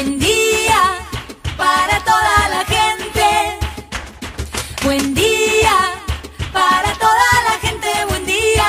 Buen día para toda la gente. Buen día para toda la gente. Buen día.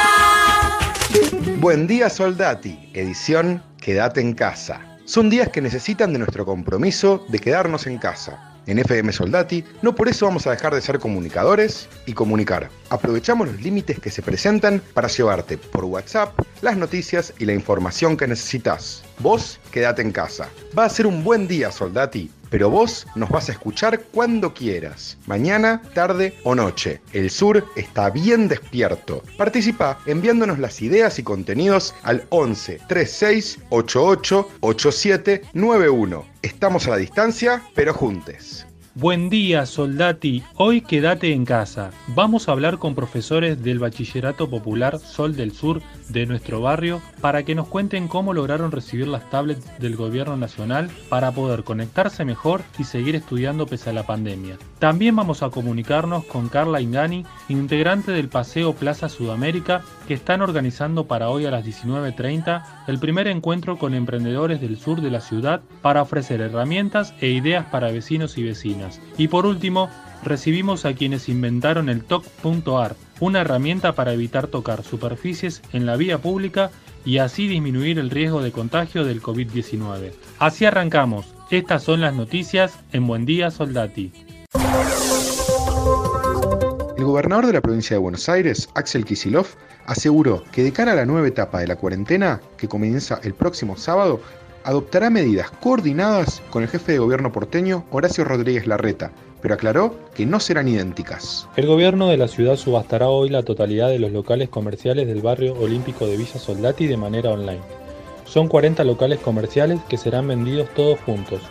Buen día Soldati, edición Quédate en casa. Son días que necesitan de nuestro compromiso de quedarnos en casa. En FM Soldati, no por eso vamos a dejar de ser comunicadores y comunicar. Aprovechamos los límites que se presentan para llevarte por WhatsApp las noticias y la información que necesitas. Vos quédate en casa. Va a ser un buen día, Soldati, pero vos nos vas a escuchar cuando quieras, mañana, tarde o noche. El sur está bien despierto. Participa enviándonos las ideas y contenidos al 11 36 88 87 91. Estamos a la distancia, pero juntes. Buen día, soldati. Hoy quédate en casa. Vamos a hablar con profesores del Bachillerato Popular Sol del Sur de nuestro barrio para que nos cuenten cómo lograron recibir las tablets del gobierno nacional para poder conectarse mejor y seguir estudiando pese a la pandemia. También vamos a comunicarnos con Carla Ingani, integrante del Paseo Plaza Sudamérica, que están organizando para hoy a las 19.30 el primer encuentro con emprendedores del sur de la ciudad para ofrecer herramientas e ideas para vecinos y vecinas. Y por último, recibimos a quienes inventaron el TOC.AR, una herramienta para evitar tocar superficies en la vía pública y así disminuir el riesgo de contagio del COVID-19. Así arrancamos. Estas son las noticias en Buen Día Soldati. Gobernador de la provincia de Buenos Aires, Axel Kisilov, aseguró que de cara a la nueva etapa de la cuarentena, que comienza el próximo sábado, adoptará medidas coordinadas con el jefe de gobierno porteño Horacio Rodríguez Larreta, pero aclaró que no serán idénticas. El gobierno de la ciudad subastará hoy la totalidad de los locales comerciales del barrio olímpico de Villa Soldati de manera online. Son 40 locales comerciales que serán vendidos todos juntos,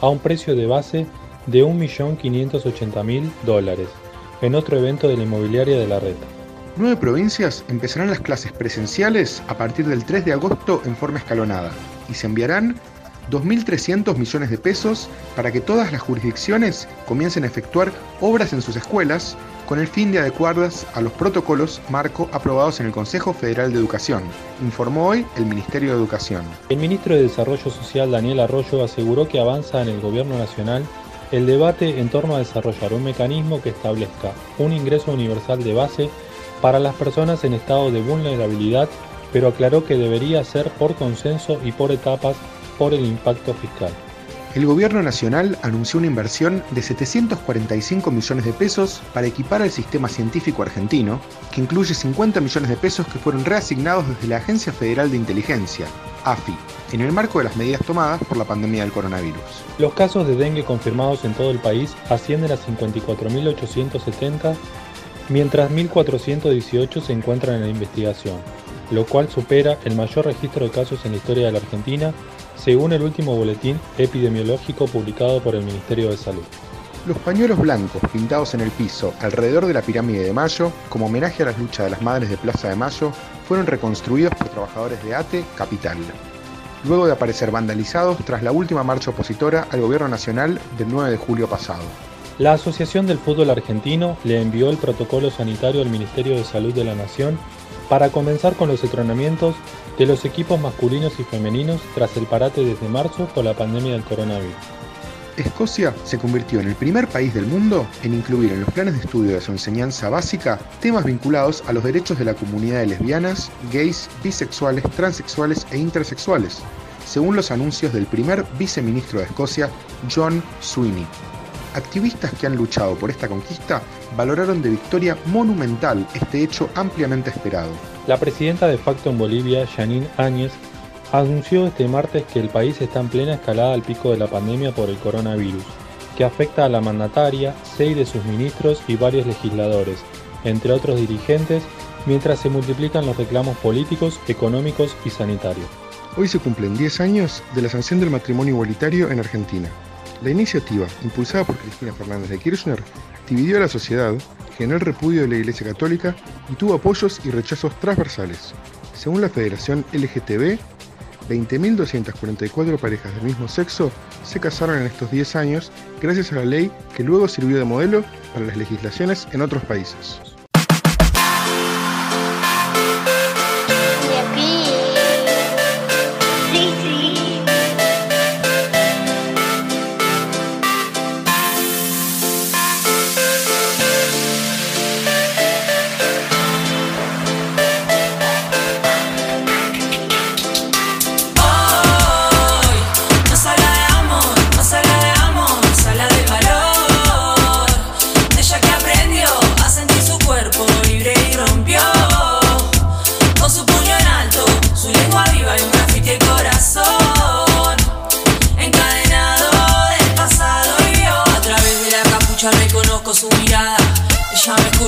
a un precio de base de 1.580.000 dólares, en otro evento de la inmobiliaria de la Reta. Nueve provincias empezarán las clases presenciales a partir del 3 de agosto en forma escalonada y se enviarán 2.300 millones de pesos para que todas las jurisdicciones comiencen a efectuar obras en sus escuelas con el fin de adecuarlas a los protocolos marco aprobados en el Consejo Federal de Educación, informó hoy el Ministerio de Educación. El ministro de Desarrollo Social Daniel Arroyo aseguró que avanza en el Gobierno Nacional el debate en torno a desarrollar un mecanismo que establezca un ingreso universal de base para las personas en estado de vulnerabilidad, pero aclaró que debería ser por consenso y por etapas por el impacto fiscal. El gobierno nacional anunció una inversión de 745 millones de pesos para equipar al sistema científico argentino, que incluye 50 millones de pesos que fueron reasignados desde la Agencia Federal de Inteligencia, AFI, en el marco de las medidas tomadas por la pandemia del coronavirus. Los casos de dengue confirmados en todo el país ascienden a 54.870, mientras 1.418 se encuentran en la investigación, lo cual supera el mayor registro de casos en la historia de la Argentina, según el último boletín epidemiológico publicado por el Ministerio de Salud. Los pañuelos blancos pintados en el piso alrededor de la pirámide de Mayo, como homenaje a las luchas de las madres de Plaza de Mayo, fueron reconstruidos por trabajadores de ATE Capital, luego de aparecer vandalizados tras la última marcha opositora al gobierno nacional del 9 de julio pasado. La Asociación del Fútbol Argentino le envió el protocolo sanitario al Ministerio de Salud de la Nación para comenzar con los entrenamientos de los equipos masculinos y femeninos tras el parate desde marzo por la pandemia del coronavirus. Escocia se convirtió en el primer país del mundo en incluir en los planes de estudio de su enseñanza básica temas vinculados a los derechos de la comunidad de lesbianas, gays, bisexuales, transexuales e intersexuales, según los anuncios del primer viceministro de Escocia, John Sweeney. Activistas que han luchado por esta conquista valoraron de victoria monumental este hecho ampliamente esperado. La presidenta de facto en Bolivia, Janine Áñez, anunció este martes que el país está en plena escalada al pico de la pandemia por el coronavirus, que afecta a la mandataria, seis de sus ministros y varios legisladores, entre otros dirigentes, mientras se multiplican los reclamos políticos, económicos y sanitarios. Hoy se cumplen 10 años de la sanción del matrimonio igualitario en Argentina. La iniciativa, impulsada por Cristina Fernández de Kirchner, dividió a la sociedad, generó el repudio de la Iglesia Católica y tuvo apoyos y rechazos transversales. Según la Federación LGTB, 20.244 parejas del mismo sexo se casaron en estos 10 años gracias a la ley que luego sirvió de modelo para las legislaciones en otros países.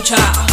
escuchar.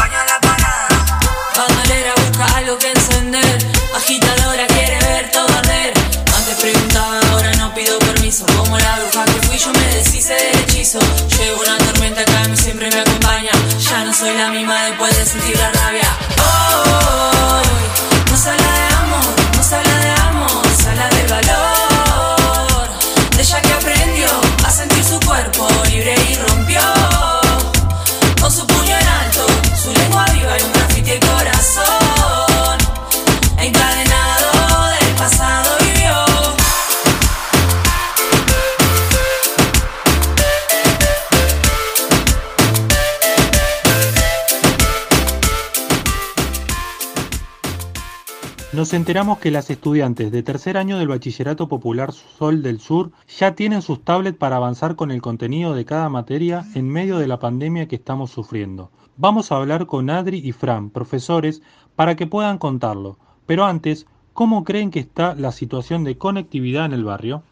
Nos enteramos que las estudiantes de tercer año del Bachillerato Popular Sol del Sur ya tienen sus tablets para avanzar con el contenido de cada materia en medio de la pandemia que estamos sufriendo. Vamos a hablar con Adri y Fran, profesores, para que puedan contarlo. Pero antes, ¿cómo creen que está la situación de conectividad en el barrio?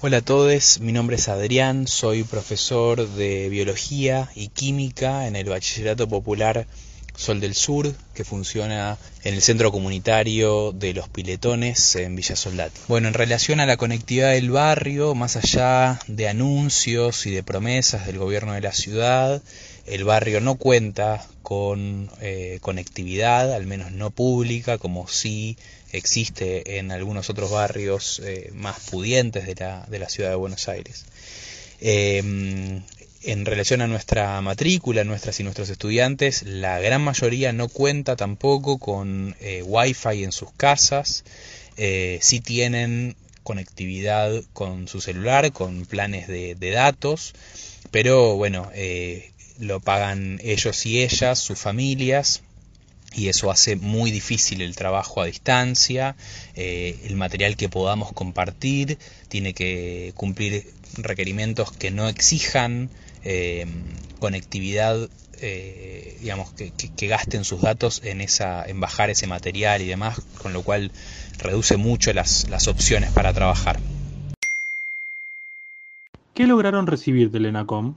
Hola a todos, mi nombre es Adrián, soy profesor de biología y química en el Bachillerato Popular Sol del Sur, que funciona en el centro comunitario de Los Piletones en Villa Soldati. Bueno, en relación a la conectividad del barrio, más allá de anuncios y de promesas del gobierno de la ciudad, el barrio no cuenta con eh, conectividad, al menos no pública, como sí existe en algunos otros barrios eh, más pudientes de la, ciudad de Buenos Aires. Eh, en relación a nuestra matrícula, nuestras y nuestros estudiantes, la gran mayoría no cuenta tampoco con eh, Wi-Fi en sus casas, eh, sí tienen conectividad con su celular, con planes de, datos, pero bueno, eh, lo pagan ellos y ellas, sus familias, y eso hace muy difícil el trabajo a distancia, eh, el material que podamos compartir tiene que cumplir requerimientos que no exijan eh, conectividad, eh, digamos, que, que, que, gasten sus datos en, esa, en bajar ese material y demás, con lo cual reduce mucho las, las opciones para trabajar. ¿Qué lograron recibir del ENACOM?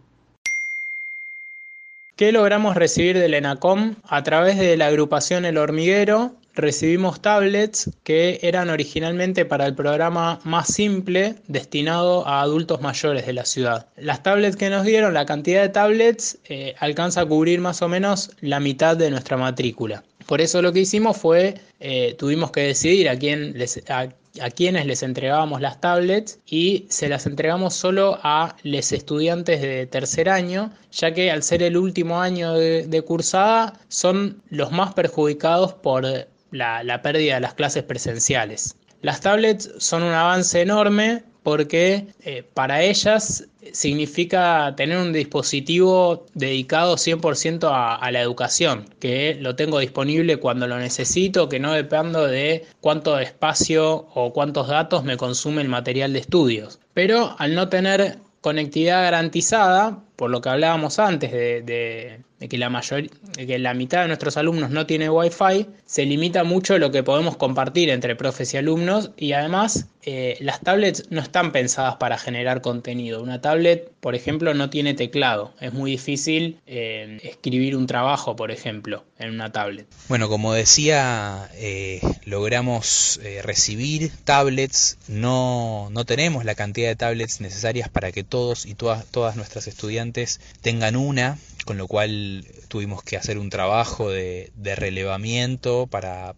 ¿Qué logramos recibir del ENACOM? A través de la agrupación El Hormiguero recibimos tablets que eran originalmente para el programa más simple destinado a adultos mayores de la ciudad. Las tablets que nos dieron, la cantidad de tablets eh, alcanza a cubrir más o menos la mitad de nuestra matrícula. Por eso lo que hicimos fue, eh, tuvimos que decidir a quién les, a, quienes les entregábamos las tablets y se las entregamos solo a los estudiantes de tercer año, ya que al ser el último año de cursada son los más perjudicados por la, pérdida de las clases presenciales. Las tablets son un avance enorme porque eh, para ellas significa tener un dispositivo dedicado 100% a, a, la educación, que lo tengo disponible cuando lo necesito, que no dependo de cuánto espacio o cuántos datos me consume el material de estudios. Pero al no tener conectividad garantizada, por lo que hablábamos antes de, que, la mayor, que la mitad de nuestros alumnos no tiene Wi-Fi, se limita mucho lo que podemos compartir entre profes y alumnos y además eh, las tablets no están pensadas para generar contenido. Una tablet, por ejemplo, no tiene teclado. Es muy difícil eh, escribir un trabajo, por ejemplo, en una tablet. Bueno, como decía, eh, logramos recibir tablets. No, no tenemos la cantidad de tablets necesarias para que todos y todas, todas nuestras estudiantes tengan una con lo cual tuvimos que hacer un trabajo de, relevamiento para,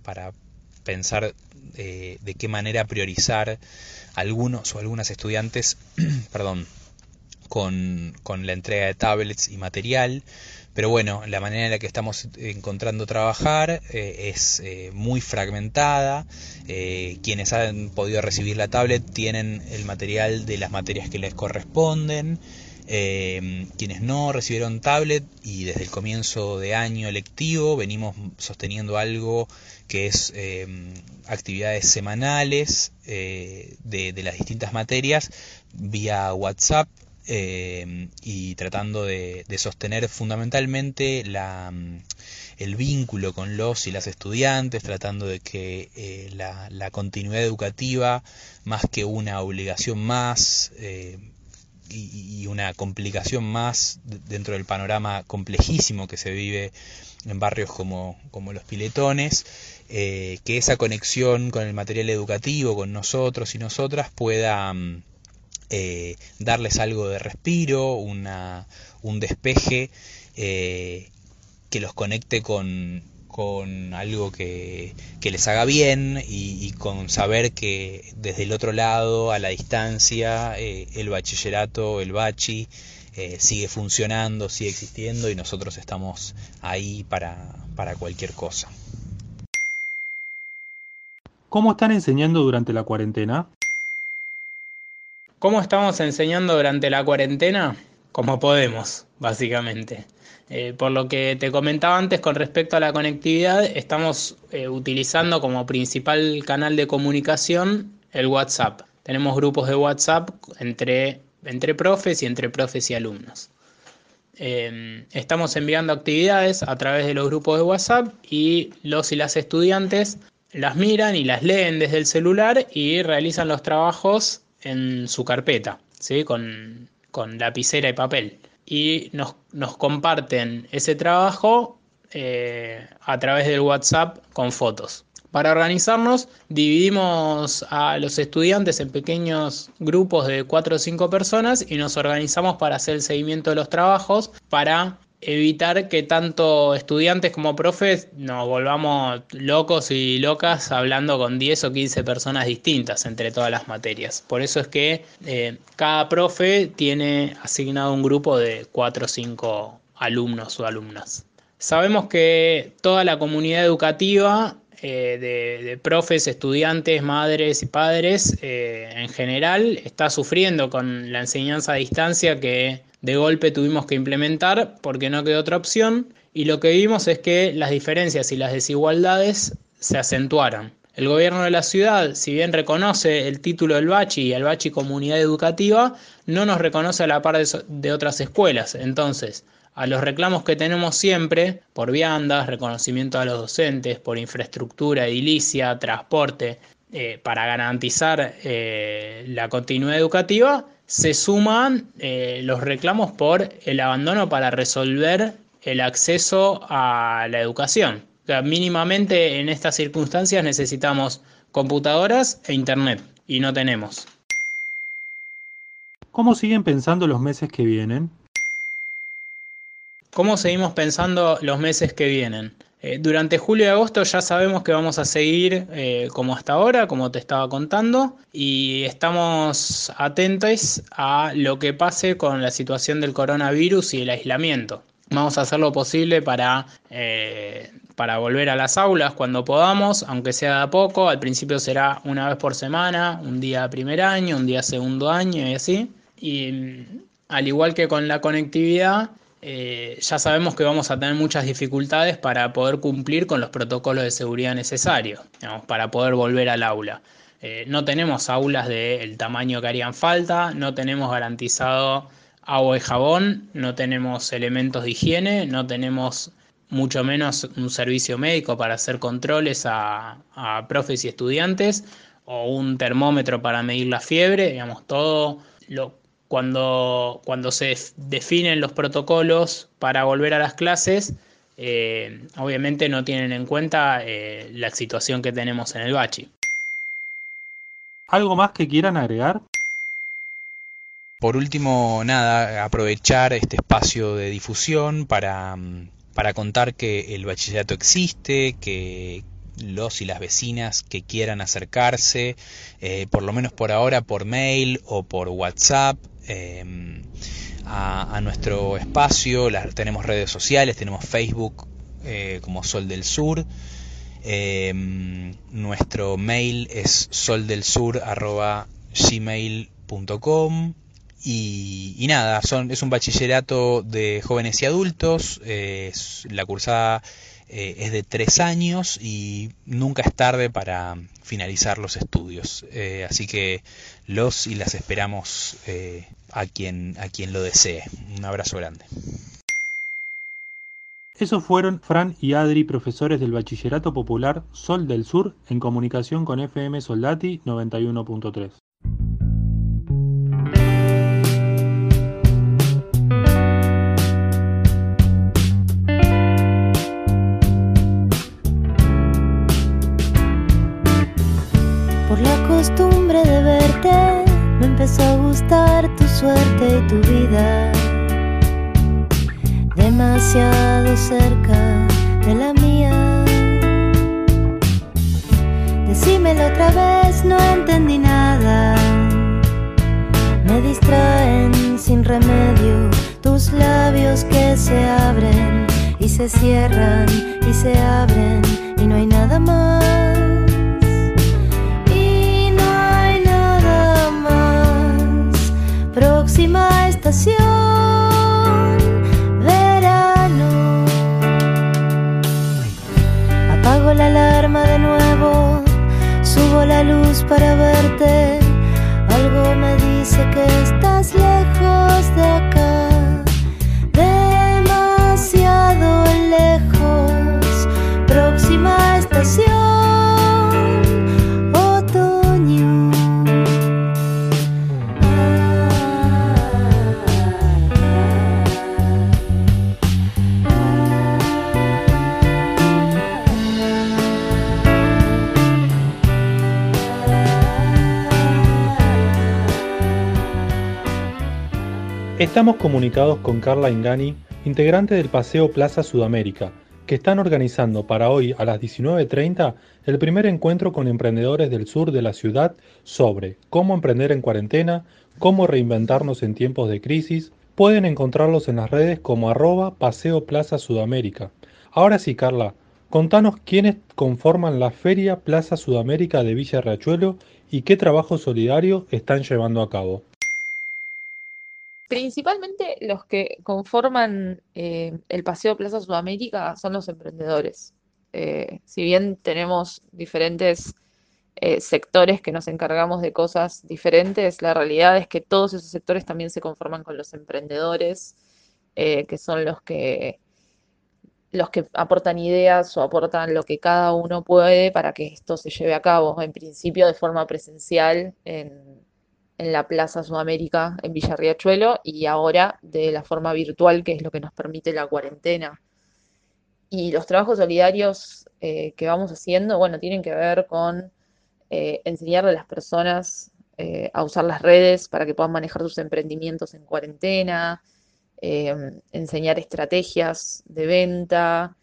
pensar eh, de qué manera priorizar algunos o algunas estudiantes perdón, con, con, la entrega de tablets y material. Pero bueno, la manera en la que estamos encontrando trabajar eh, es eh, muy fragmentada. Eh, quienes han podido recibir la tablet tienen el material de las materias que les corresponden. Eh, quienes no recibieron tablet y desde el comienzo de año lectivo venimos sosteniendo algo que es eh, actividades semanales eh, de, las distintas materias vía WhatsApp y tratando de, sostener fundamentalmente la, el vínculo con los y las estudiantes, tratando de que la, la, continuidad educativa, más que una obligación más, y, una complicación más dentro del panorama complejísimo que se vive en barrios como, como los piletones, eh, que esa conexión con el material educativo, con nosotros y nosotras, pueda mm, eh, darles algo de respiro, una, un despeje eh, que los conecte con, con algo que, les haga bien y, con saber que desde el otro lado, a la distancia, eh, el bachillerato, el bachi, eh, sigue funcionando, sigue existiendo y nosotros estamos ahí para, para cualquier cosa. ¿Cómo están enseñando durante la cuarentena? ¿Cómo estamos enseñando durante la cuarentena? Como podemos, básicamente. Eh, por lo que te comentaba antes con respecto a la conectividad, estamos eh, utilizando como principal canal de comunicación el WhatsApp. Tenemos grupos de WhatsApp entre, entre profes y entre profes y alumnos. Eh, estamos enviando actividades a través de los grupos de WhatsApp y los y las estudiantes las miran y las leen desde el celular y realizan los trabajos en su carpeta, ¿sí? con, con lapicera y papel y nos, comparten ese trabajo eh, a través del WhatsApp con fotos. Para organizarnos, dividimos a los estudiantes en pequeños grupos de 4 o 5 personas y nos organizamos para hacer el seguimiento de los trabajos para evitar que tanto estudiantes como profes nos volvamos locos y locas hablando con 10 o 15 personas distintas entre todas las materias. Por eso es que eh, cada profe tiene asignado un grupo de 4 o 5 alumnos o alumnas. Sabemos que toda la comunidad educativa eh, de, profes, estudiantes, madres y padres eh, en general está sufriendo con la enseñanza a distancia que de golpe tuvimos que implementar porque no quedó otra opción y lo que vimos es que las diferencias y las desigualdades se acentuaron. El gobierno de la ciudad, si bien reconoce el título del Bachi y el Bachi Comunidad Educativa, no nos reconoce a la par de, otras escuelas. Entonces, a los reclamos que tenemos siempre, por viandas, reconocimiento a los docentes, por infraestructura edilicia, transporte, eh, para garantizar eh, la continuidad educativa, se suman eh, los reclamos por el abandono para resolver el acceso a la educación. mínimamente en estas circunstancias necesitamos computadoras e internet y no tenemos. ¿Cómo siguen pensando los meses que vienen? ¿Cómo seguimos pensando los meses que vienen? Eh, durante julio y agosto ya sabemos que vamos a seguir eh, como hasta ahora, como te estaba contando, y estamos atentos a lo que pase con la situación del coronavirus y el aislamiento. Vamos a hacer lo posible para, eh, para volver a las aulas cuando podamos, aunque sea de a poco. Al principio será una vez por semana, un día primer año, un día segundo año y así. Y mm, al igual que con la conectividad, eh, ya sabemos que vamos a tener muchas dificultades para poder cumplir con los protocolos de seguridad necesarios, para poder volver al aula. Eh, no tenemos aulas del tamaño que harían falta, no tenemos garantizado agua y jabón, no tenemos elementos de higiene, no tenemos mucho menos un servicio médico para hacer controles a, profes y estudiantes o un termómetro para medir la fiebre, digamos, todo lo cuando, cuando se definen los protocolos para volver a las clases, eh, obviamente no tienen en cuenta eh, la situación que tenemos en el bachi. ¿Algo más que quieran agregar? Por último, nada, aprovechar este espacio de difusión para, para contar que el bachillerato existe, que, los y las vecinas que quieran acercarse, eh, por lo menos por ahora por mail o por WhatsApp, Em, a, nuestro espacio. tenemos redes sociales, tenemos Facebook eh, como Sol del Sur. Em, nuestro mail es soldelsur.gmail.com y, nada, son, es un bachillerato de jóvenes y adultos. la cursada eh, es de tres años y nunca es tarde para finalizar los estudios. Eh, así que los y las esperamos eh, a, quien, a quien lo desee. Un abrazo grande. Esos fueron Fran y Adri, profesores del Bachillerato Popular Sol del Sur, en comunicación con FM Soldati 91.3. empezó a gustar tu suerte y tu vida. Demasiado cerca de la mía. Decímelo otra vez, no entendí nada. Me distraen sin remedio tus labios que se abren y se cierran y se abren y no hay nada más. Próxima estación, verano. Apago la alarma de nuevo, subo la luz para verte. Algo me dice que estás lejos de acá. Estamos comunicados con Carla Ingani, integrante del Paseo Plaza Sudamérica, que están organizando para hoy a las 19.30 el primer encuentro con emprendedores del sur de la ciudad sobre cómo emprender en cuarentena, cómo reinventarnos en tiempos de crisis. Pueden encontrarlos en las redes como arroba Paseo Plaza Sudamérica. Ahora sí, Carla, contanos quiénes conforman la Feria Plaza Sudamérica de Villa Riachuelo y qué trabajo solidario están llevando a cabo. Principalmente los que conforman eh, el Paseo Plaza Sudamérica son los emprendedores. Eh, si bien tenemos diferentes eh, sectores que nos encargamos de cosas diferentes, la realidad es que todos esos sectores también se conforman con los emprendedores, que son los que, los que aportan ideas o aportan lo que cada uno puede para que esto se lleve a cabo, en principio de forma presencial en en la Plaza Sudamérica en Villarriachuelo y ahora de la forma virtual, que es lo que nos permite la cuarentena. Y los trabajos solidarios eh, que vamos haciendo, bueno, tienen que ver con eh, enseñarle a las personas eh, a usar las redes para que puedan manejar sus emprendimientos en cuarentena, enseñar estrategias de venta,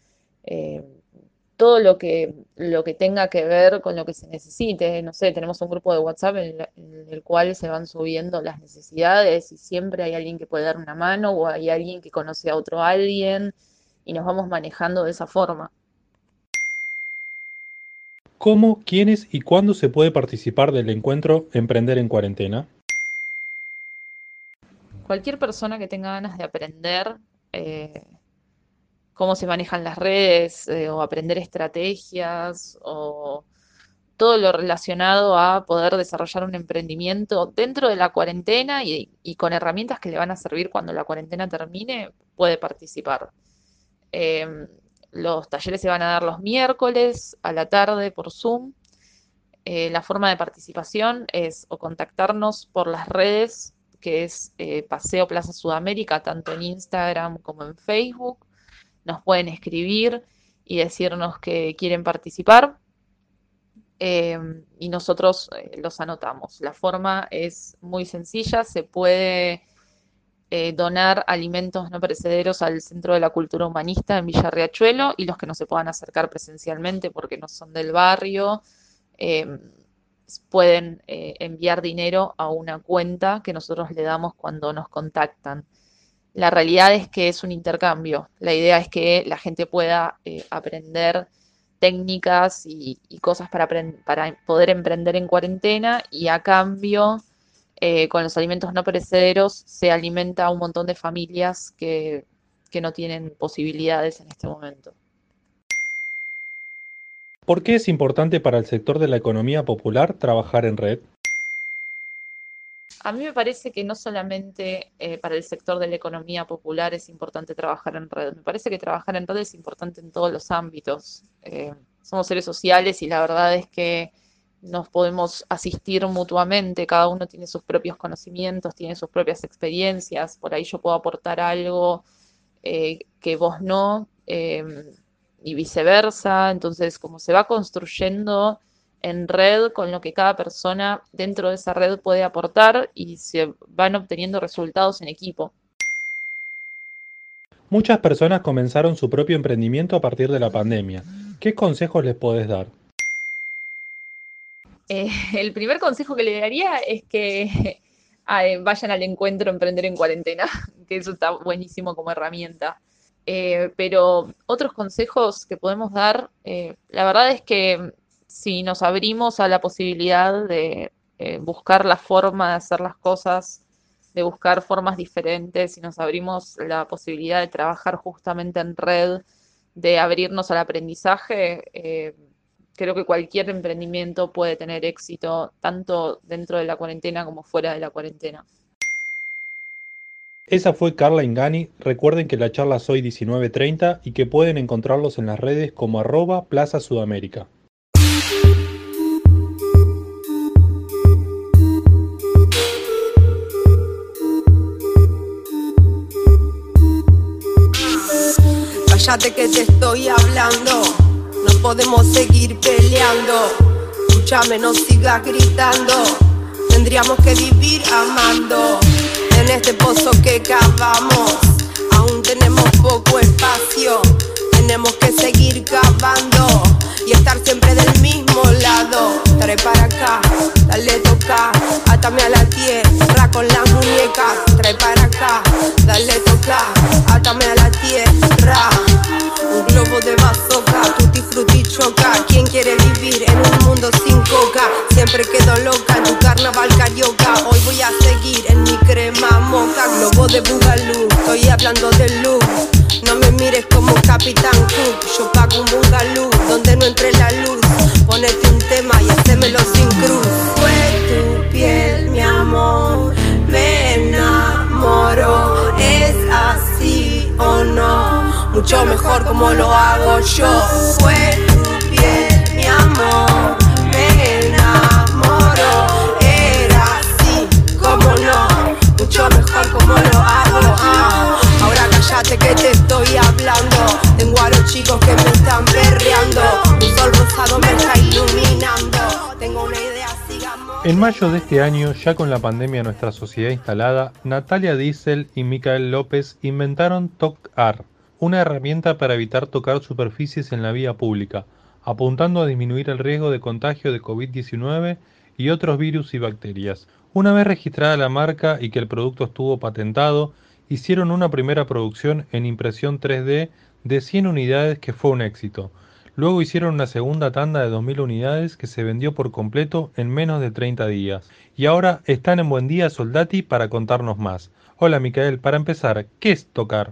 todo lo que, lo que tenga que ver con lo que se necesite. No sé, tenemos un grupo de WhatsApp en, la- en el cual se van subiendo las necesidades y siempre hay alguien que puede dar una mano o hay alguien que conoce a otro alguien y nos vamos manejando de esa forma. ¿Cómo, quiénes y cuándo se puede participar del encuentro Emprender en Cuarentena? Cualquier persona que tenga ganas de aprender eh, cómo se manejan las redes eh, o aprender estrategias o todo lo relacionado a poder desarrollar un emprendimiento dentro de la cuarentena y, con herramientas que le van a servir cuando la cuarentena termine, puede participar. Em, los talleres se van a dar los miércoles a la tarde por Zoom. Eh, la forma de participación es o contactarnos por las redes, que es eh, Paseo Plaza Sudamérica, tanto en Instagram como en Facebook. Nos pueden escribir y decirnos que quieren participar eh, y nosotros eh, los anotamos. La forma es muy sencilla, se puede eh, donar alimentos no perecederos al Centro de la Cultura Humanista en Villa Riachuelo y los que no se puedan acercar presencialmente porque no son del barrio, pueden enviar dinero a una cuenta que nosotros le damos cuando nos contactan. La realidad es que es un intercambio. La idea es que la gente pueda eh, aprender técnicas y, cosas para, para poder emprender en cuarentena y a cambio, eh, con los alimentos no perecederos, se alimenta a un montón de familias que, que no tienen posibilidades en este momento. ¿Por qué es importante para el sector de la economía popular trabajar en red? A mí me parece que no solamente eh, para el sector de la economía popular es importante trabajar en red, me parece que trabajar en red es importante en todos los ámbitos. Eh, somos seres sociales y la verdad es que nos podemos asistir mutuamente, cada uno tiene sus propios conocimientos, tiene sus propias experiencias, por ahí yo puedo aportar algo eh, que vos no, y viceversa. Entonces, como se va construyendo en red con lo que cada persona dentro de esa red puede aportar y se van obteniendo resultados en equipo. Muchas personas comenzaron su propio emprendimiento a partir de la pandemia. ¿Qué consejos les podés dar? Eh, el primer consejo que le daría es que vayan al encuentro Emprender en Cuarentena, que eso está buenísimo como herramienta. Eh, pero otros consejos que podemos dar, eh, la verdad es que si nos abrimos a la posibilidad de eh, buscar la forma de hacer las cosas, de buscar formas diferentes, si nos abrimos la posibilidad de trabajar justamente en red, de abrirnos al aprendizaje, creo que cualquier emprendimiento puede tener éxito, tanto dentro de la cuarentena como fuera de la cuarentena. Esa fue Carla Ingani. Recuerden que la charla es hoy 19.30 y que pueden encontrarlos en las redes como arroba Plaza Sudamérica. Cállate que te estoy hablando, no podemos seguir peleando. Escúchame, no sigas gritando, tendríamos que vivir amando en este pozo que cavamos. Aún tenemos poco espacio, tenemos que seguir cavando y estar siempre del mismo lado. Trae para acá, dale toca, hablando de luz. No me mires como Capitán En mayo de este año, ya con la pandemia en nuestra sociedad instalada, Natalia Diesel y Micael López inventaron TOCAR, una herramienta para evitar tocar superficies en la vía pública, apuntando a disminuir el riesgo de contagio de COVID-19 y otros virus y bacterias. Una vez registrada la marca y que el producto estuvo patentado, hicieron una primera producción en impresión 3D de 100 unidades que fue un éxito. Luego hicieron una segunda tanda de 2.000 unidades que se vendió por completo en menos de 30 días. Y ahora están en Buen Día Soldati para contarnos más. Hola Micael, para empezar, ¿qué es tocar?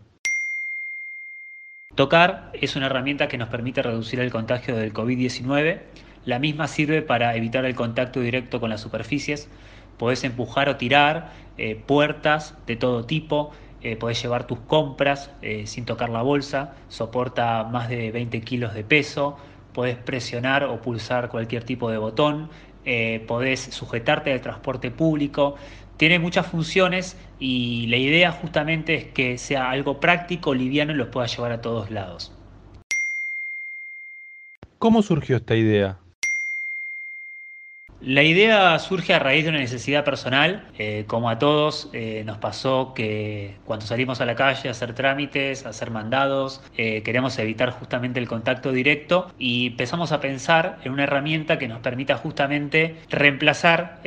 Tocar es una herramienta que nos permite reducir el contagio del COVID-19. La misma sirve para evitar el contacto directo con las superficies. Podés empujar o tirar eh, puertas de todo tipo, eh, podés llevar tus compras eh, sin tocar la bolsa, soporta más de 20 kilos de peso, podés presionar o pulsar cualquier tipo de botón, eh, podés sujetarte al transporte público, tiene muchas funciones y la idea justamente es que sea algo práctico, liviano y lo pueda llevar a todos lados. ¿Cómo surgió esta idea? La idea surge a raíz de una necesidad personal, eh, como a todos eh, nos pasó que cuando salimos a la calle a hacer trámites, a hacer mandados, eh, queremos evitar justamente el contacto directo y empezamos a pensar en una herramienta que nos permita justamente reemplazar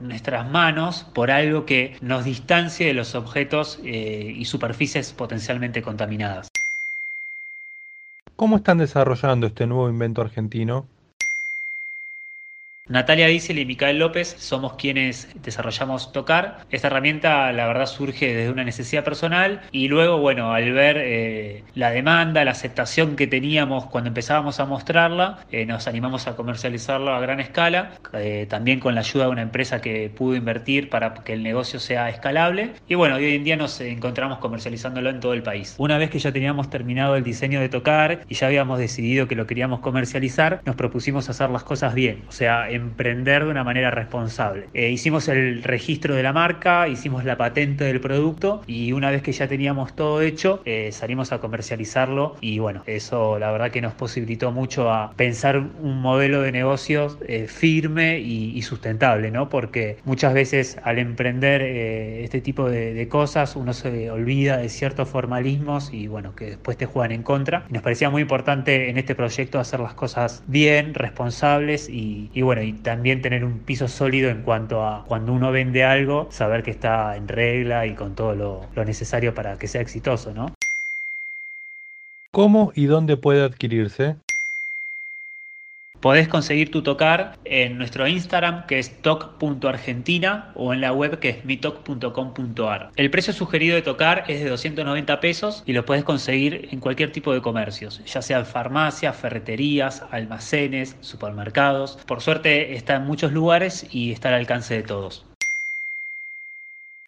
nuestras manos por algo que nos distancie de los objetos y superficies potencialmente contaminadas. ¿Cómo están desarrollando este nuevo invento argentino? Natalia Diesel y Micael López somos quienes desarrollamos Tocar. Esta herramienta, la verdad, surge desde una necesidad personal y luego, bueno, al ver eh, la demanda, la aceptación que teníamos cuando empezábamos a mostrarla, eh, nos animamos a comercializarla a gran escala, eh, también con la ayuda de una empresa que pudo invertir para que el negocio sea escalable. Y bueno, hoy en día nos encontramos comercializándolo en todo el país. Una vez que ya teníamos terminado el diseño de Tocar y ya habíamos decidido que lo queríamos comercializar, nos propusimos hacer las cosas bien. O sea, emprender de una manera responsable. Eh, hicimos el registro de la marca, hicimos la patente del producto y una vez que ya teníamos todo hecho, eh, salimos a comercializarlo y bueno, eso la verdad que nos posibilitó mucho a pensar un modelo de negocios eh, firme y, sustentable, ¿no? Porque muchas veces al emprender este tipo de, cosas uno se olvida de ciertos formalismos y bueno, que después te juegan en contra. Y nos parecía muy importante en este proyecto hacer las cosas bien, responsables y, bueno, y también tener un piso sólido en cuanto a cuando uno vende algo, saber que está en regla y con todo lo, lo necesario para que sea exitoso, ¿no? ¿Cómo y dónde puede adquirirse? Podés conseguir tu tocar en nuestro Instagram que es toc.argentina o en la web que es mitoc.com.ar. El precio sugerido de tocar es de 290 pesos y lo puedes conseguir en cualquier tipo de comercios, ya sean farmacias, ferreterías, almacenes, supermercados. Por suerte está en muchos lugares y está al alcance de todos.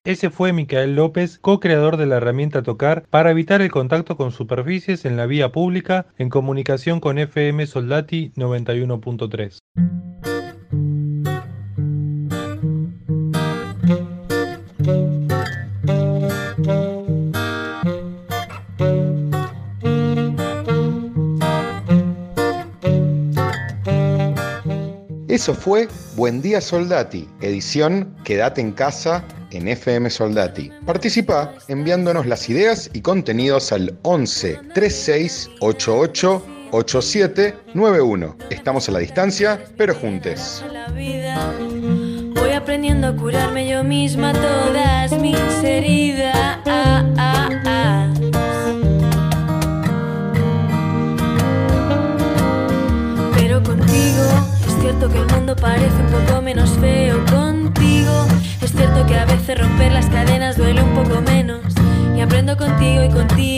Ese fue Micael López, co-creador de la herramienta Tocar para evitar el contacto con superficies en la vía pública en comunicación con FM Soldati 91.3. Eso fue Buen Día Soldati, edición Quédate en casa en FM Soldati. Participa enviándonos las ideas y contenidos al 11 36 88 8791. Estamos a la distancia, pero juntes. Voy aprendiendo a curarme yo misma todas mis heridas. Pero contigo es cierto que el mundo parece un poco menos feo contigo. Contigo. y contigo camino